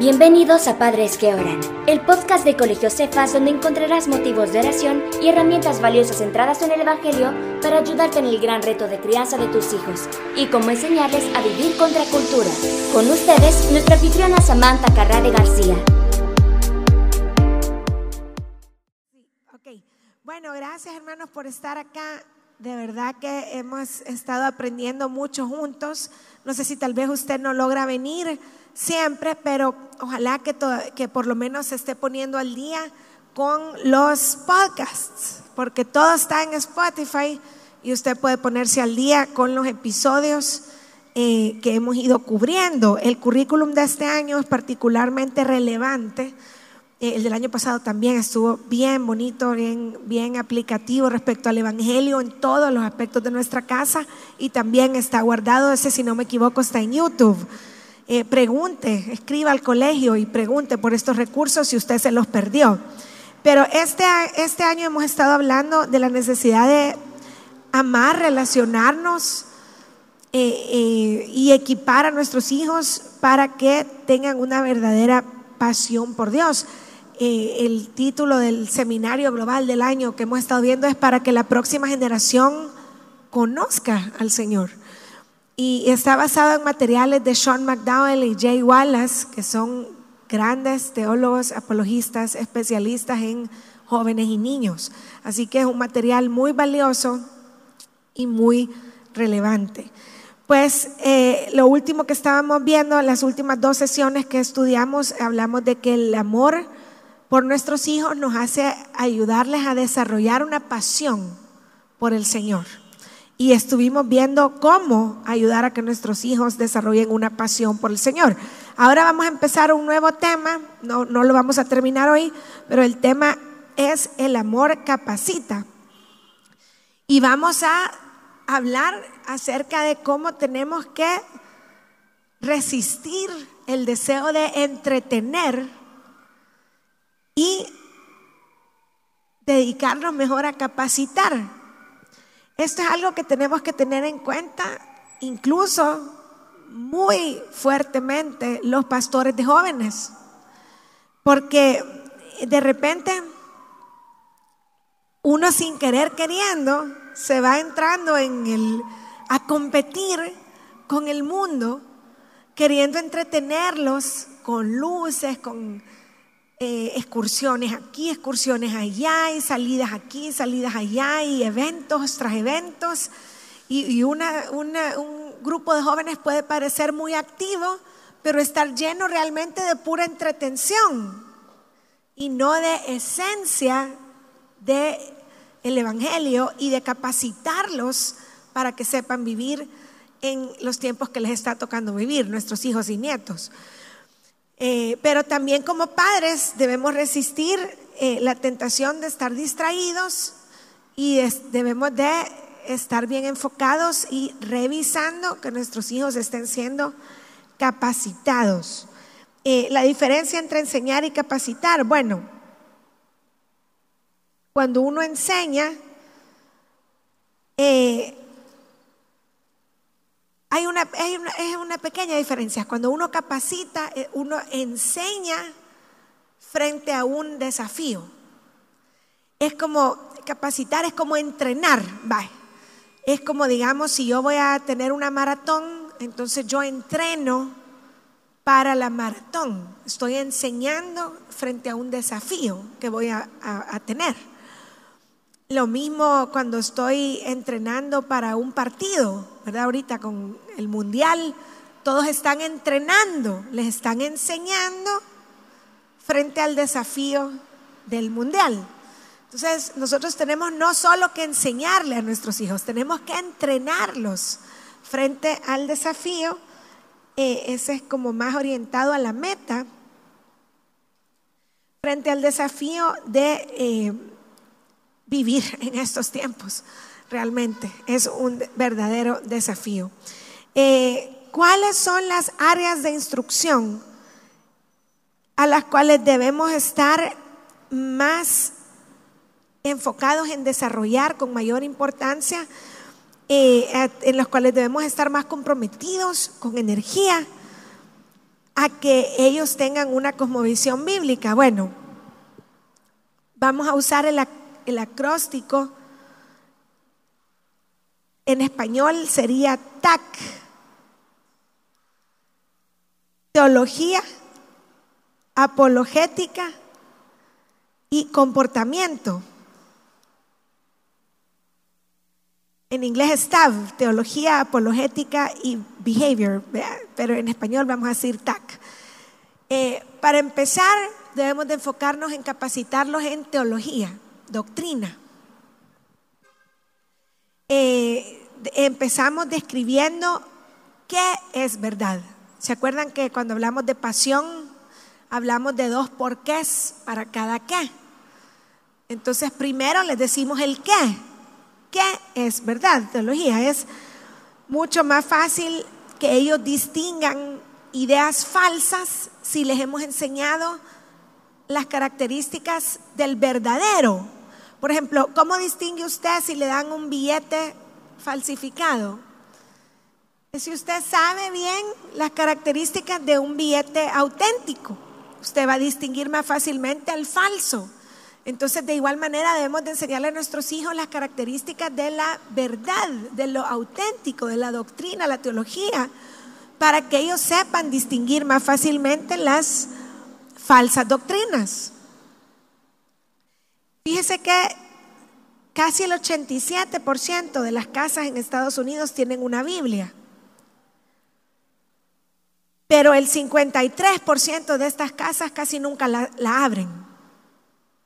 Bienvenidos a Padres que Oran, el podcast de Colegio Cefas donde encontrarás motivos de oración y herramientas valiosas centradas en el Evangelio para ayudarte en el gran reto de crianza de tus hijos y cómo enseñarles a vivir contra cultura. Con ustedes, nuestra anfitriona Samantha Carrade García. Ok, bueno, gracias hermanos por estar acá. De verdad que hemos estado aprendiendo mucho juntos. No sé si tal vez usted no logra venir siempre, pero ojalá que, que por lo menos se esté poniendo al día con los podcasts, porque todo está en Spotify y usted puede ponerse al día con los episodios eh, que hemos ido cubriendo. El currículum de este año es particularmente relevante. Eh, el del año pasado también estuvo bien bonito, bien, bien aplicativo respecto al Evangelio en todos los aspectos de nuestra casa y también está guardado, ese si no me equivoco está en YouTube. Eh, pregunte, escriba al colegio y pregunte por estos recursos si usted se los perdió. Pero este, este año hemos estado hablando de la necesidad de amar, relacionarnos eh, eh, y equipar a nuestros hijos para que tengan una verdadera pasión por Dios. el título del seminario global del año que hemos estado viendo es para que la próxima generación conozca al Señor y está basado en materiales de Sean McDowell y Jay Wallace, que son grandes teólogos, apologistas, especialistas en jóvenes y niños. Así que es un material muy valioso y muy relevante. Pues eh, lo último que estábamos viendo, las últimas dos sesiones que estudiamos, hablamos de que el amor por nuestros hijos nos hace ayudarles a desarrollar una pasión por el Señor y estuvimos viendo cómo ayudar a que nuestros hijos desarrollen una pasión por el Señor. Ahora vamos a empezar un nuevo tema, no, no lo vamos a terminar hoy, pero el tema es el amor capacita. Y vamos a hablar acerca de cómo tenemos que resistir el deseo de entretener y dedicarnos mejor a capacitar esto es algo que tenemos que tener en cuenta, incluso muy fuertemente los pastores de jóvenes, porque de repente uno sin querer queriendo se va entrando en el a competir con el mundo, queriendo entretenerlos con luces, con eh, excursiones aquí, excursiones allá, y salidas aquí, salidas allá, y eventos tras eventos. Y, un grupo de jóvenes puede parecer muy activo, pero estar lleno realmente de pura entretención y no de esencia del el Evangelio y de capacitarlos para que sepan vivir en los tiempos que les está tocando vivir, nuestros hijos y nietos. Eh, pero también como padres debemos resistir eh, la tentación de estar distraídos y debemos de estar bien enfocados y revisando que nuestros hijos estén siendo capacitados. Eh, la diferencia entre enseñar y capacitar, bueno, cuando uno enseña, hay una, es una pequeña diferencia. Cuando uno capacita, eh, uno enseña frente a un desafío. Es como capacitar, es como entrenar. Va. Es como, digamos, si yo voy a tener una maratón, entonces yo entreno para la maratón. Estoy enseñando frente a un desafío que voy a tener. Lo mismo cuando estoy entrenando para un partido, ¿verdad? Ahorita con el mundial, todos están entrenando, les están enseñando frente al desafío del mundial. Entonces, nosotros tenemos no solo que enseñarle a nuestros hijos, tenemos que entrenarlos frente al desafío. Eh, ese es como más orientado a la meta, frente al desafío de eh, vivir en estos tiempos. Realmente es un verdadero desafío. Eh, ¿Cuáles son las áreas de instrucción a las cuales debemos estar más enfocados en desarrollar con mayor importancia, eh, en las cuales debemos estar más comprometidos con energía? a que ellos tengan una cosmovisión bíblica. Bueno, vamos a usar el, el acróstico. En español sería TAC. Teología, apologética y comportamiento. En inglés es Teología Apologética y Behavior, pero en español vamos a decir TAC. Eh, para empezar, debemos de enfocarnos en capacitarlos en teología, doctrina. Eh, empezamos describiendo qué es verdad. ¿Se acuerdan que cuando hablamos de pasión, hablamos de dos porqués para cada qué? Entonces, primero les decimos el qué qué es verdad. Teología es mucho más fácil que ellos distingan ideas falsas si les hemos enseñado las características del verdadero. Por ejemplo, ¿cómo distingue usted si le dan un billete falsificado? Si usted sabe bien las características de un billete auténtico, usted va a distinguir más fácilmente al falso. Entonces, de igual manera, debemos de enseñarle a nuestros hijos las características de la verdad, de lo auténtico, de la doctrina, la teología, para que ellos sepan distinguir más fácilmente las falsas doctrinas. Fíjese que casi el 87% de las casas en Estados Unidos tienen una Biblia. Pero el 53% de estas casas casi nunca la, la abren.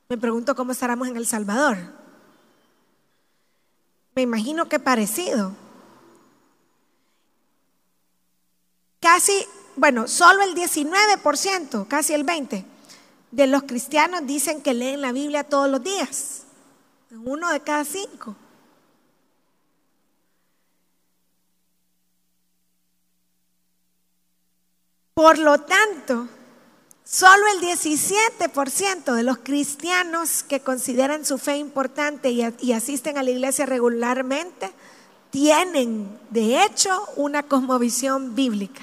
Me pregunto cómo estaremos en El Salvador. Me imagino que parecido. Casi, bueno, solo el 19%, casi el 20%, de los cristianos dicen que leen la Biblia todos los días. Uno de cada cinco. Por lo tanto, Solo el 17% de los cristianos que consideran su fe importante y, asisten a la iglesia regularmente tienen, de hecho, una cosmovisión bíblica.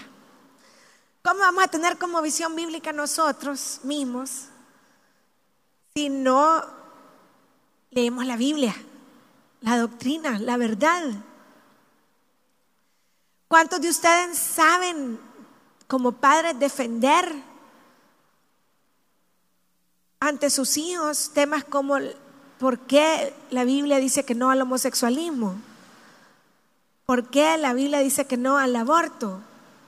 ¿Cómo vamos a tener cosmovisión bíblica nosotros mismos si no leemos la Biblia, la doctrina, la verdad? ¿Cuántos de ustedes saben como padres defender ante sus hijos temas como por qué la Biblia dice que no al homosexualismo, por qué la Biblia dice que no al aborto.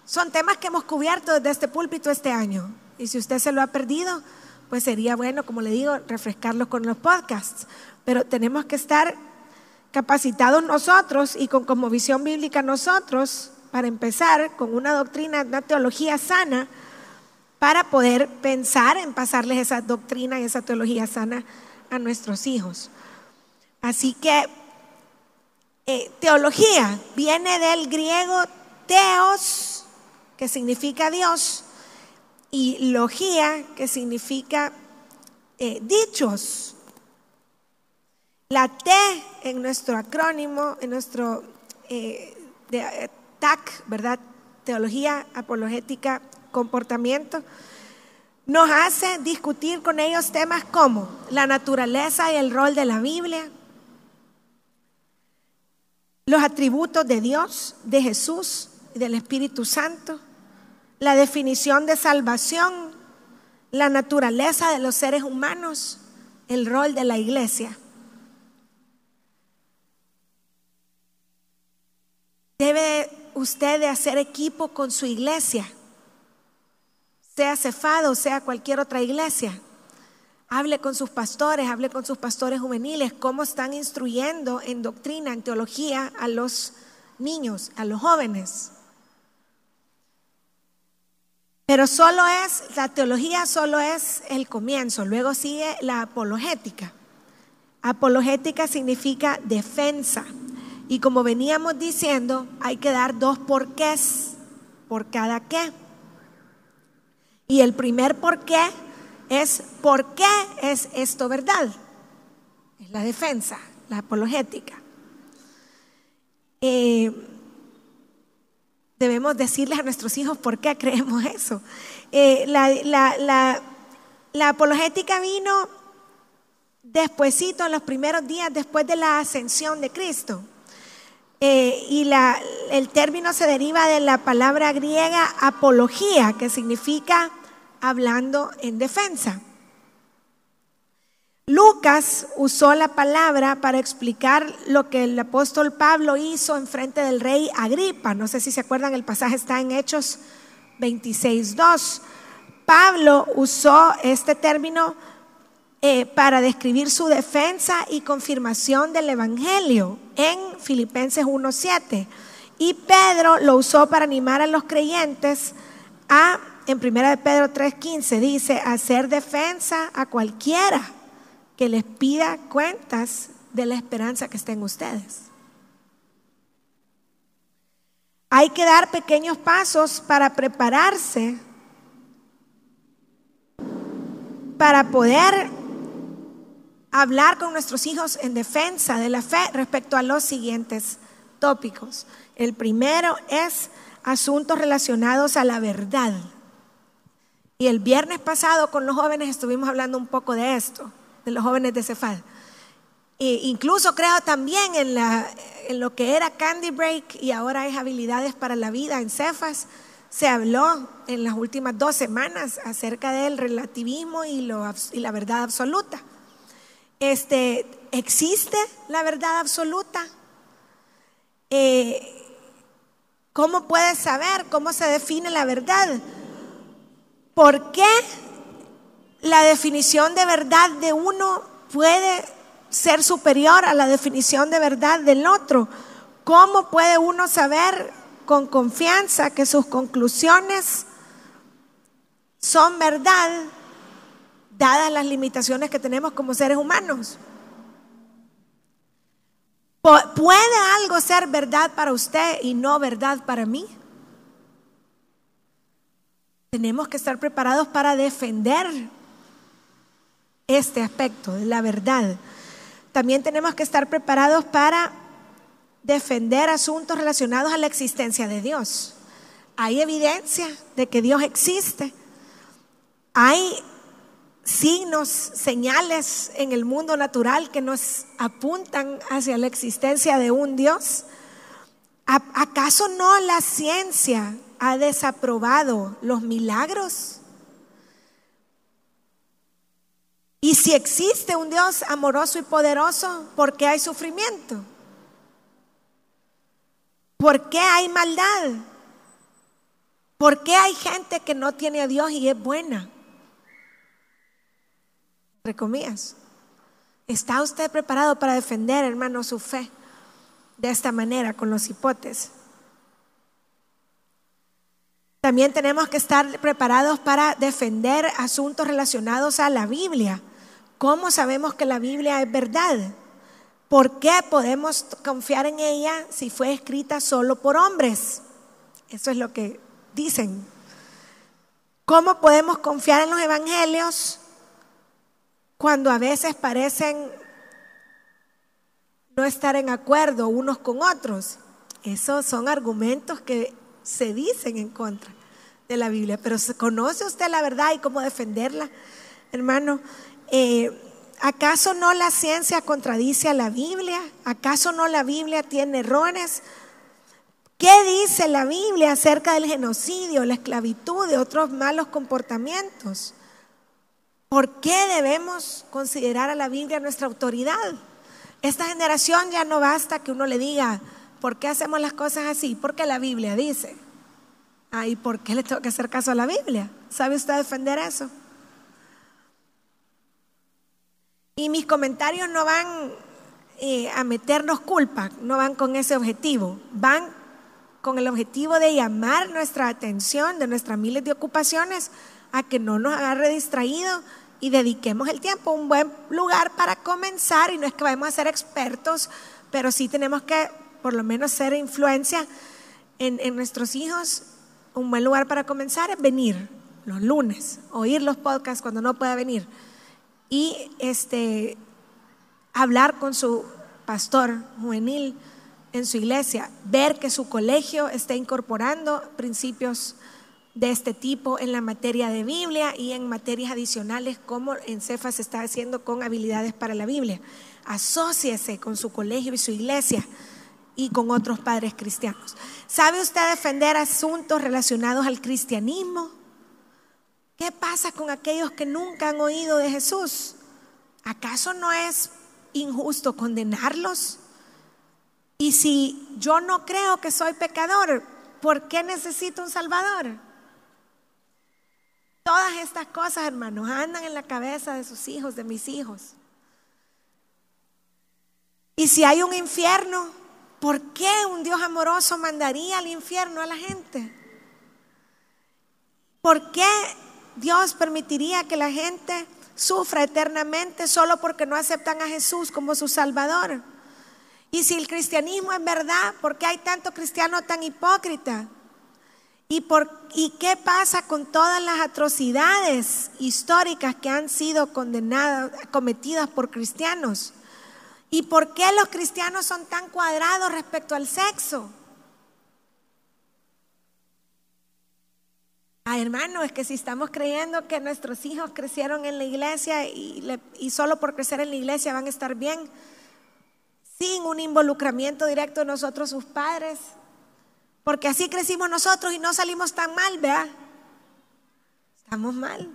Son temas que hemos cubierto desde este púlpito este año. Y si usted se lo ha perdido, pues sería bueno, como le digo, refrescarlo con los podcasts. Pero tenemos que estar capacitados nosotros y con como visión bíblica nosotros, para empezar con una doctrina, una teología sana para poder pensar en pasarles esa doctrina y esa teología sana a nuestros hijos. Así que eh, teología viene del griego teos, que significa Dios, y logía, que significa eh, dichos. La T en nuestro acrónimo, en nuestro eh, TAC, ¿verdad? Teología Apologética comportamiento, nos hace discutir con ellos temas como la naturaleza y el rol de la Biblia, los atributos de Dios, de Jesús y del Espíritu Santo, la definición de salvación, la naturaleza de los seres humanos, el rol de la iglesia. Debe usted de hacer equipo con su iglesia sea Cefado, sea cualquier otra iglesia. Hable con sus pastores, hable con sus pastores juveniles, cómo están instruyendo en doctrina, en teología a los niños, a los jóvenes. Pero solo es, la teología solo es el comienzo, luego sigue la apologética. Apologética significa defensa. Y como veníamos diciendo, hay que dar dos porqués por cada qué. Y el primer por qué es por qué es esto verdad. Es la defensa, la apologética. Eh, debemos decirles a nuestros hijos por qué creemos eso. Eh, la, apologética vino despuesito, en los primeros días después de la ascensión de Cristo. Eh, y el término se deriva de la palabra griega apología, que significa hablando en defensa. Lucas usó la palabra para explicar lo que el apóstol Pablo hizo en frente del rey Agripa. No sé si se acuerdan, el pasaje está en Hechos 26.2. Pablo usó este término eh, para describir su defensa y confirmación del Evangelio en Filipenses 1.7. Y Pedro lo usó para animar a los creyentes a, en 1 de Pedro 3.15, dice, hacer defensa a cualquiera que les pida cuentas de la esperanza que está en ustedes. Hay que dar pequeños pasos para prepararse para poder hablar con nuestros hijos en defensa de la fe respecto a los siguientes tópicos. El primero es asuntos relacionados a la verdad. Y el viernes pasado con los jóvenes estuvimos hablando un poco de esto de los jóvenes de Cefal. E incluso creo también en, la, en lo que era Candy Break y ahora es habilidades para la vida en Cefas. Se habló en las últimas dos semanas acerca del relativismo y, lo, y la verdad absoluta. Este, ¿Existe la verdad absoluta? Eh, ¿Cómo puedes saber cómo se define la verdad? ¿Por qué la definición de verdad de uno puede ser superior a la definición de verdad del otro. ¿Cómo puede uno saber con confianza que sus conclusiones son verdad dadas las limitaciones que tenemos como seres humanos? ¿Puede algo ser verdad para usted y no verdad para mí? Tenemos que estar preparados para defender este aspecto de la verdad. También tenemos que estar preparados para defender asuntos relacionados a la existencia de Dios. Hay evidencia de que Dios existe. Hay signos, señales en el mundo natural que nos apuntan hacia la existencia de un Dios. ¿Acaso no la ciencia ha desaprobado los milagros? Y si existe un Dios amoroso y poderoso, ¿por qué hay sufrimiento? ¿Por qué hay maldad? ¿Por qué hay gente que no tiene a Dios y es buena? Entre ¿Está usted preparado para defender, hermano, su fe de esta manera con los hipotes? También tenemos que estar preparados para defender asuntos relacionados a la Biblia. ¿Cómo sabemos que la Biblia es verdad? ¿Por qué podemos confiar en ella si fue escrita solo por hombres? Eso es lo que dicen. ¿Cómo podemos confiar en los evangelios cuando a veces parecen no estar en acuerdo unos con otros? Esos son argumentos que se dicen en contra de la Biblia, pero ¿conoce usted la verdad y cómo defenderla? Hermano, eh, ¿acaso no la ciencia contradice a la Biblia? ¿Acaso no la Biblia tiene errores? ¿Qué dice la Biblia acerca del genocidio, la esclavitud y otros malos comportamientos? ¿Por qué debemos considerar a la Biblia nuestra autoridad? Esta generación ya no basta que uno le diga, ¿por qué hacemos las cosas así? Porque la Biblia dice. Ah, ¿y por qué le tengo que hacer caso a la Biblia? ¿Sabe usted defender eso? Y mis comentarios no van eh, a meternos culpa, no van con ese objetivo, van con el objetivo de llamar nuestra atención de nuestras miles de ocupaciones a que no nos agarre distraído y dediquemos el tiempo un buen lugar para comenzar. Y no es que vayamos a ser expertos, pero sí tenemos que por lo menos ser influencia en, en nuestros hijos. Un buen lugar para comenzar es venir los lunes, oír los podcasts cuando no pueda venir y este, hablar con su pastor juvenil en su iglesia, ver que su colegio está incorporando principios de este tipo en la materia de Biblia y en materias adicionales como en Cefas se está haciendo con habilidades para la Biblia. Asociese con su colegio y su iglesia y con otros padres cristianos. ¿Sabe usted defender asuntos relacionados al cristianismo? ¿Qué pasa con aquellos que nunca han oído de Jesús? ¿Acaso no es injusto condenarlos? Y si yo no creo que soy pecador, ¿por qué necesito un Salvador? Todas estas cosas, hermanos, andan en la cabeza de sus hijos, de mis hijos. Y si hay un infierno, ¿por qué un Dios amoroso mandaría al infierno a la gente? ¿Por qué Dios permitiría que la gente sufra eternamente solo porque no aceptan a Jesús como su Salvador? Y si el cristianismo es verdad, ¿por qué hay tanto cristiano tan hipócrita? ¿Y, por, ¿Y qué pasa con todas las atrocidades históricas que han sido condenadas, cometidas por cristianos? ¿Y por qué los cristianos son tan cuadrados respecto al sexo? Ah, hermano, es que si estamos creyendo que nuestros hijos crecieron en la iglesia y, solo por crecer en la iglesia van a estar bien, sin un involucramiento directo de nosotros, sus padres. Porque así crecimos nosotros y no salimos tan mal, vea. Estamos mal.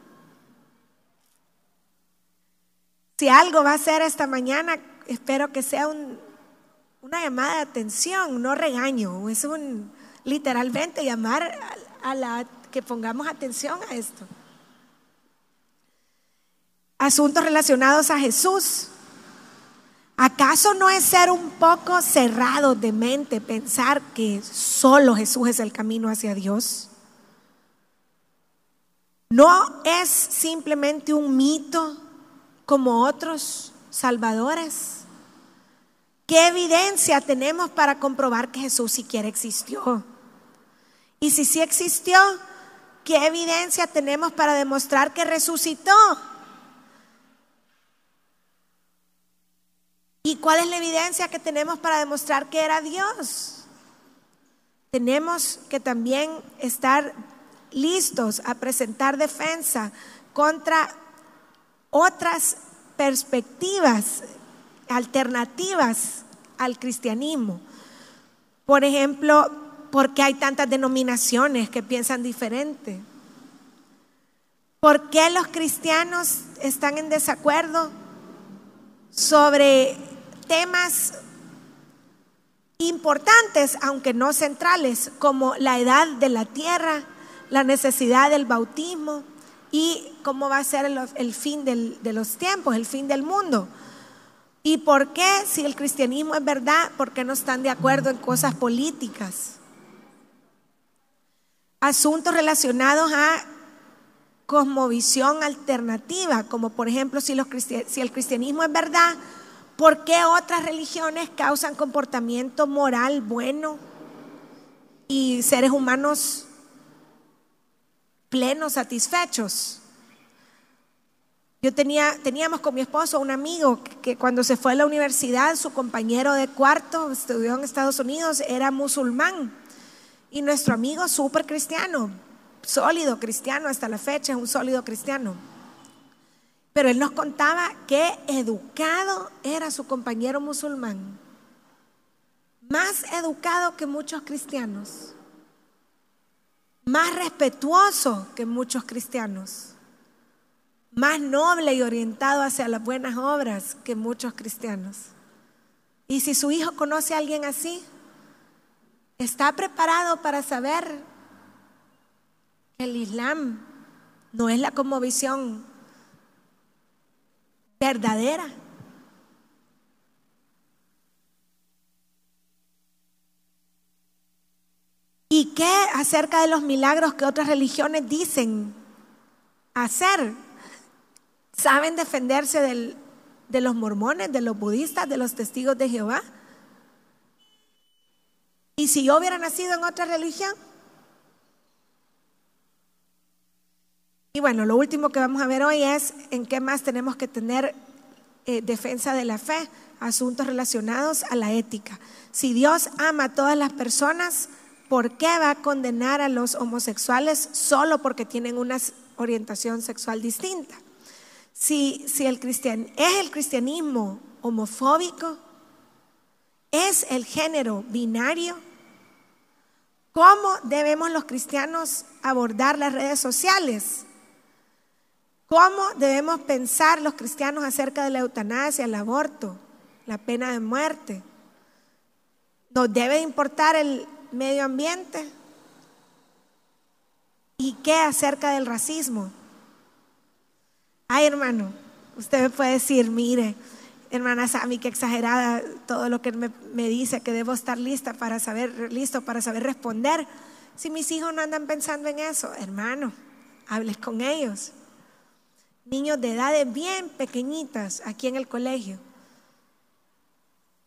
Si algo va a ser esta mañana, espero que sea una llamada de atención, no regaño. Es un literalmente llamar a la que pongamos atención a esto. Asuntos relacionados a Jesús. ¿Acaso no es ser un poco cerrado de mente pensar que solo Jesús es el camino hacia Dios? ¿No es simplemente un mito como otros salvadores? ¿Qué evidencia tenemos para comprobar que Jesús siquiera existió? Y si sí existió, ¿qué evidencia tenemos para demostrar que resucitó? ¿Y cuál es la evidencia que tenemos para demostrar que era Dios? Tenemos que también estar listos a presentar defensa contra otras perspectivas alternativas al cristianismo. Por ejemplo, ¿por qué hay tantas denominaciones que piensan diferente? ¿Por qué los cristianos están en desacuerdo sobre temas importantes, aunque no centrales, como la edad de la tierra, la necesidad del bautismo y cómo va a ser el, fin de los tiempos, el fin del mundo. ¿Y por qué, si el cristianismo es verdad, por qué no están de acuerdo en cosas políticas? Asuntos relacionados a cosmovisión alternativa, como por ejemplo si, los si el cristianismo es verdad, ¿Por qué otras religiones causan comportamiento moral bueno y seres humanos plenos, satisfechos? Yo tenía, teníamos con mi esposo un amigo que cuando se fue a la universidad, su compañero de cuarto, estudió en Estados Unidos, era musulmán. Y nuestro amigo súper cristiano, sólido cristiano hasta la fecha, es un sólido cristiano. Pero él nos contaba qué educado era su compañero musulmán. Más educado que muchos cristianos. Más respetuoso que muchos cristianos. Más noble y orientado hacia las buenas obras que muchos cristianos. Y si su hijo conoce a alguien así, está preparado para saber que el Islam no es la conmovisión verdadera. ¿Y qué acerca de los milagros que otras religiones dicen hacer? ¿Saben defenderse de los mormones, de los budistas, de los testigos de Jehová? ¿Y si yo hubiera nacido en otra religión? Y bueno, lo último que vamos a ver hoy es en qué más tenemos que tener eh, defensa de la fe, asuntos relacionados a la ética. Si Dios ama a todas las personas, ¿por qué va a condenar a los homosexuales solo porque tienen una orientación sexual distinta? Si, si el cristian, es el cristianismo homofóbico, es el género binario, ¿cómo debemos los cristianos abordar las redes sociales? ¿Cómo debemos pensar los cristianos acerca de la eutanasia, el aborto, la pena de muerte? ¿Nos debe importar el medio ambiente? ¿Y qué acerca del racismo? Ay, hermano, usted puede decir, mire, hermana Sami, qué exagerada todo lo que me, me, dice, que debo estar lista para saber, listo para saber responder. Si mis hijos no andan pensando en eso, hermano, hables con ellos. Niños de edades bien pequeñitas aquí en el colegio.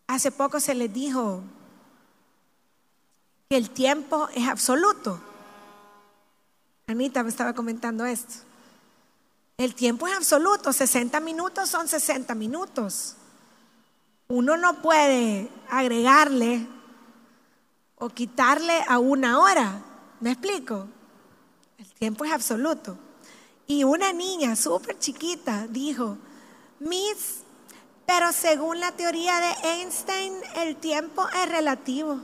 Hace poco se les dijo que el tiempo es absoluto. Anita me estaba comentando esto. El tiempo es absoluto, 60 minutos son 60 minutos. Uno no puede agregarle o quitarle a una hora. ¿Me explico? El tiempo es absoluto. Y una niña súper chiquita dijo, Miss, pero según la teoría de Einstein, el tiempo es relativo.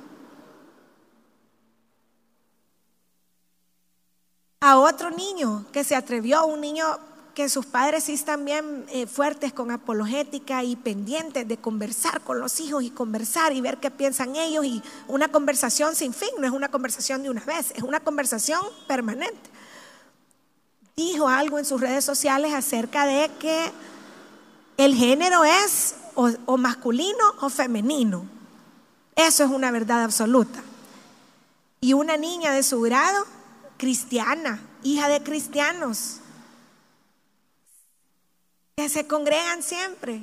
A otro niño que se atrevió, un niño que sus padres sí están bien eh, fuertes con apologética y pendientes de conversar con los hijos y conversar y ver qué piensan ellos y una conversación sin fin, no es una conversación de una vez, es una conversación permanente. Dijo algo en sus redes sociales acerca de que el género es o masculino o femenino. Eso es una verdad absoluta. Y una niña de su grado, cristiana, hija de cristianos, que se congregan siempre,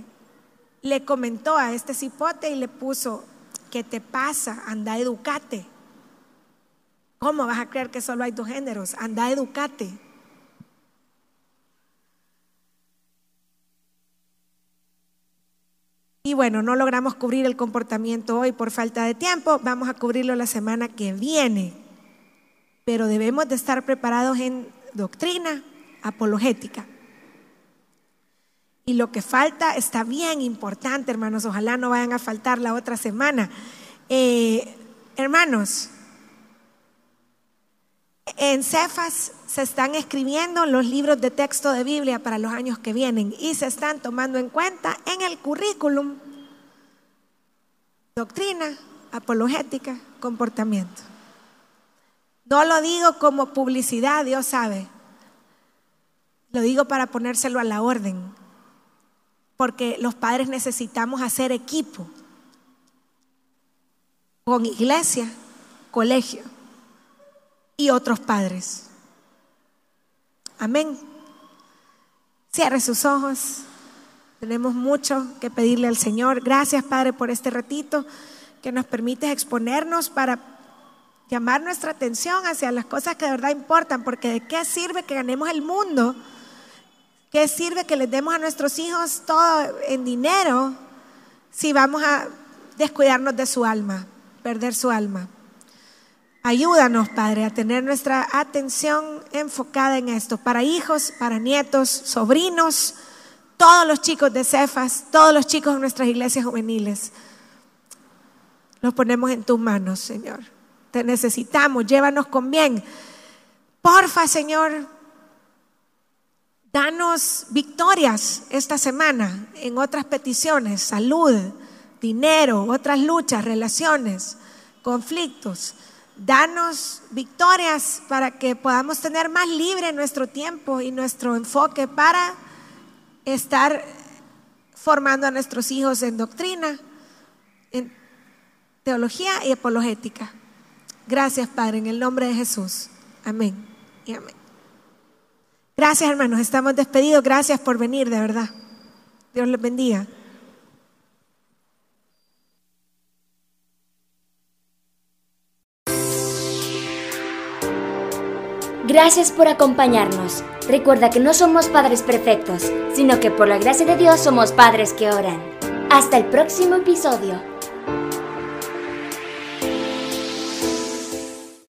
le comentó a este cipote y le puso, ¿qué te pasa? Anda, educate. ¿Cómo vas a creer que solo hay dos géneros? Anda, educate. Y bueno, no logramos cubrir el comportamiento hoy por falta de tiempo, vamos a cubrirlo la semana que viene. Pero debemos de estar preparados en doctrina apologética. Y lo que falta está bien importante, hermanos. Ojalá no vayan a faltar la otra semana. Eh, hermanos, en Cefas se están escribiendo los libros de texto de Biblia para los años que vienen y se están tomando en cuenta en el currículum doctrina, apologética, comportamiento. No lo digo como publicidad, Dios sabe. Lo digo para ponérselo a la orden porque los padres necesitamos hacer equipo con iglesia, colegio y otros padres. Amén. Cierre sus ojos. Tenemos mucho que pedirle al Señor. Gracias, Padre, por este ratito que nos permite exponernos para llamar nuestra atención hacia las cosas que de verdad importan, porque de qué sirve que ganemos el mundo ¿Qué sirve que les demos a nuestros hijos todo en dinero si vamos a descuidarnos de su alma, perder su alma? Ayúdanos, Padre, a tener nuestra atención enfocada en esto, para hijos, para nietos, sobrinos, todos los chicos de Cefas, todos los chicos de nuestras iglesias juveniles. Los ponemos en tus manos, Señor. Te necesitamos, llévanos con bien. Porfa, Señor, Danos victorias esta semana en otras peticiones, salud, dinero, otras luchas, relaciones, conflictos. Danos victorias para que podamos tener más libre nuestro tiempo y nuestro enfoque para estar formando a nuestros hijos en doctrina, en teología y apologética. Gracias, Padre, en el nombre de Jesús. Amén y amén. Gracias hermanos, estamos despedidos. Gracias por venir, de verdad. Dios les bendiga. Gracias por acompañarnos. Recuerda que no somos padres perfectos, sino que por la gracia de Dios somos padres que oran. Hasta el próximo episodio.